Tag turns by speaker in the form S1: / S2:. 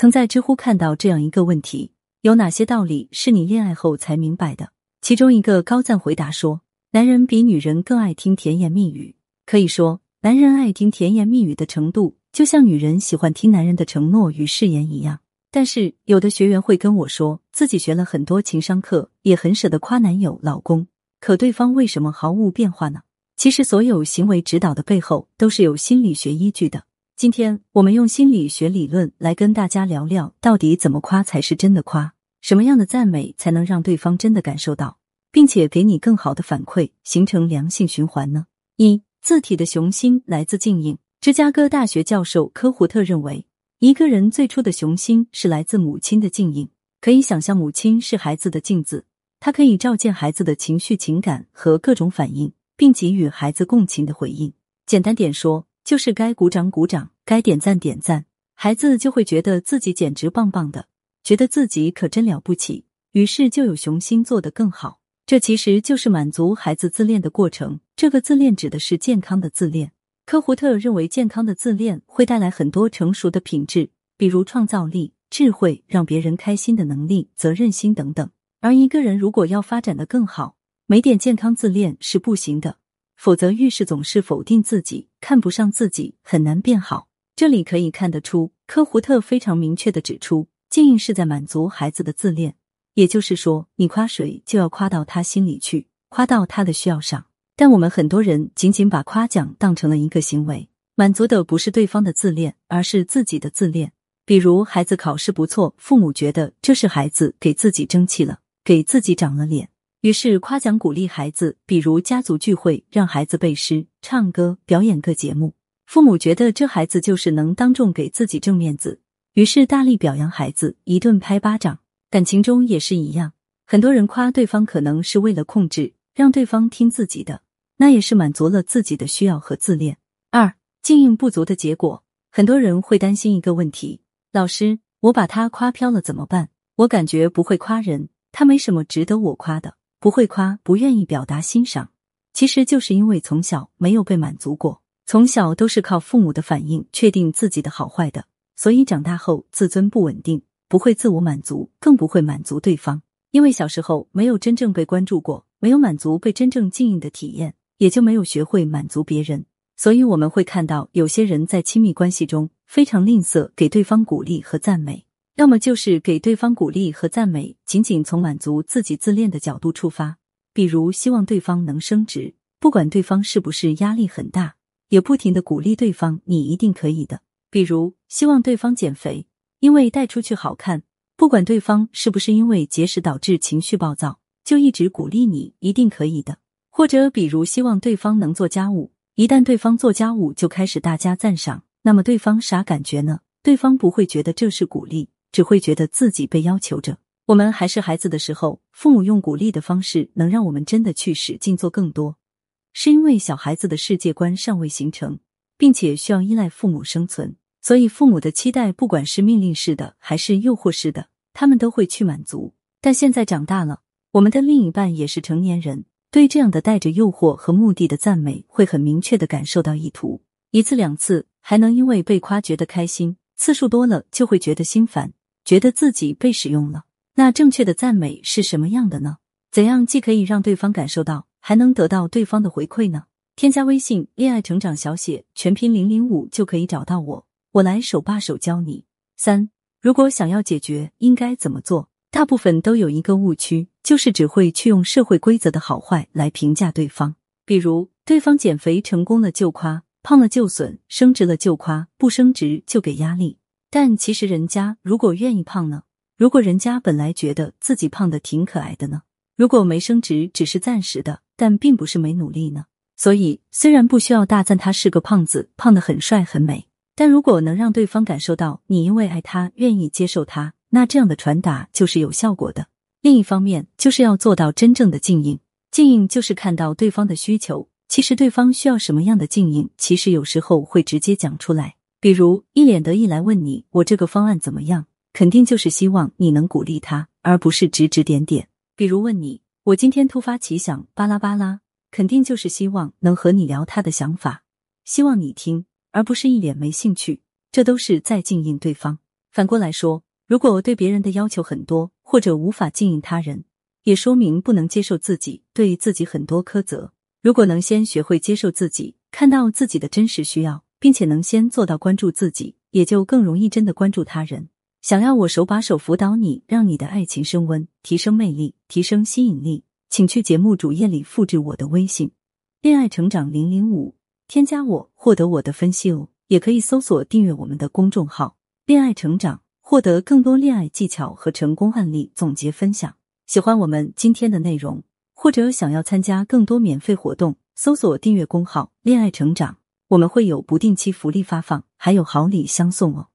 S1: 曾在知乎看到这样一个问题：有哪些道理是你恋爱后才明白的？其中一个高赞回答说：“男人比女人更爱听甜言蜜语。可以说，男人爱听甜言蜜语的程度，就像女人喜欢听男人的承诺与誓言一样。”但是，有的学员会跟我说，自己学了很多情商课，也很舍得夸男友、老公，可对方为什么毫无变化呢？其实，所有行为指导的背后都是有心理学依据的。今天我们用心理学理论来跟大家聊聊，到底怎么夸才是真的夸？什么样的赞美才能让对方真的感受到，并且给你更好的反馈，形成良性循环呢？一字体的雄心来自静音。芝加哥大学教授科胡特认为。一个人最初的雄心是来自母亲的静音，可以想象母亲是孩子的镜子，她可以照见孩子的情绪、情感和各种反应，并给予孩子共情的回应。简单点说，就是该鼓掌鼓掌，该点赞点赞，孩子就会觉得自己简直棒棒的，觉得自己可真了不起，于是就有雄心做得更好。这其实就是满足孩子自恋的过程。这个自恋指的是健康的自恋。科胡特认为，健康的自恋会带来很多成熟的品质，比如创造力、智慧、让别人开心的能力、责任心等等。而一个人如果要发展的更好，没点健康自恋是不行的，否则遇事总是否定自己、看不上自己，很难变好。这里可以看得出，科胡特非常明确的指出，静应是在满足孩子的自恋，也就是说，你夸谁就要夸到他心里去，夸到他的需要上。但我们很多人仅仅把夸奖当成了一个行为，满足的不是对方的自恋，而是自己的自恋。比如孩子考试不错，父母觉得这是孩子给自己争气了，给自己长了脸，于是夸奖鼓励孩子。比如家族聚会，让孩子背诗、唱歌、表演个节目，父母觉得这孩子就是能当众给自己挣面子，于是大力表扬孩子，一顿拍巴掌。感情中也是一样，很多人夸对方可能是为了控制，让对方听自己的。那也是满足了自己的需要和自恋。二，经营不足的结果，很多人会担心一个问题：老师，我把他夸飘了怎么办？我感觉不会夸人，他没什么值得我夸的，不会夸，不愿意表达欣赏。其实就是因为从小没有被满足过，从小都是靠父母的反应确定自己的好坏的，所以长大后自尊不稳定，不会自我满足，更不会满足对方。因为小时候没有真正被关注过，没有满足被真正敬应的体验。也就没有学会满足别人，所以我们会看到有些人在亲密关系中非常吝啬给对方鼓励和赞美，要么就是给对方鼓励和赞美仅仅从满足自己自恋的角度出发，比如希望对方能升职，不管对方是不是压力很大，也不停的鼓励对方你一定可以的；比如希望对方减肥，因为带出去好看，不管对方是不是因为节食导致情绪暴躁，就一直鼓励你一定可以的。或者，比如希望对方能做家务，一旦对方做家务就开始大加赞赏，那么对方啥感觉呢？对方不会觉得这是鼓励，只会觉得自己被要求着。我们还是孩子的时候，父母用鼓励的方式能让我们真的去使劲做更多，是因为小孩子的世界观尚未形成，并且需要依赖父母生存，所以父母的期待，不管是命令式的还是诱惑式的，他们都会去满足。但现在长大了，我们的另一半也是成年人。对这样的带着诱惑和目的的赞美，会很明确的感受到意图。一次两次还能因为被夸觉得开心，次数多了就会觉得心烦，觉得自己被使用了。那正确的赞美是什么样的呢？怎样既可以让对方感受到，还能得到对方的回馈呢？添加微信“恋爱成长小写全拼零零五”就可以找到我，我来手把手教你。三，如果想要解决，应该怎么做？大部分都有一个误区。就是只会去用社会规则的好坏来评价对方，比如对方减肥成功了就夸，胖了就损，升职了就夸，不升职就给压力。但其实人家如果愿意胖呢？如果人家本来觉得自己胖的挺可爱的呢？如果没升职只是暂时的，但并不是没努力呢？所以虽然不需要大赞他是个胖子，胖的很帅很美，但如果能让对方感受到你因为爱他愿意接受他，那这样的传达就是有效果的。另一方面，就是要做到真正的静应。静应就是看到对方的需求，其实对方需要什么样的静应，其实有时候会直接讲出来。比如一脸得意来问你：“我这个方案怎么样？”肯定就是希望你能鼓励他，而不是指指点点。比如问你：“我今天突发奇想，巴拉巴拉。”肯定就是希望能和你聊他的想法，希望你听，而不是一脸没兴趣。这都是在静应对方。反过来说，如果对别人的要求很多，或者无法经营他人，也说明不能接受自己，对自己很多苛责。如果能先学会接受自己，看到自己的真实需要，并且能先做到关注自己，也就更容易真的关注他人。想要我手把手辅导你，让你的爱情升温，提升魅力，提升吸引力，请去节目主页里复制我的微信“恋爱成长零零五”，添加我获得我的分析哦。也可以搜索订阅我们的公众号“恋爱成长”，获得更多恋爱技巧和成功案例总结分享。喜欢我们今天的内容，或者想要参加更多免费活动，搜索订阅公号“恋爱成长”，我们会有不定期福利发放，还有好礼相送哦。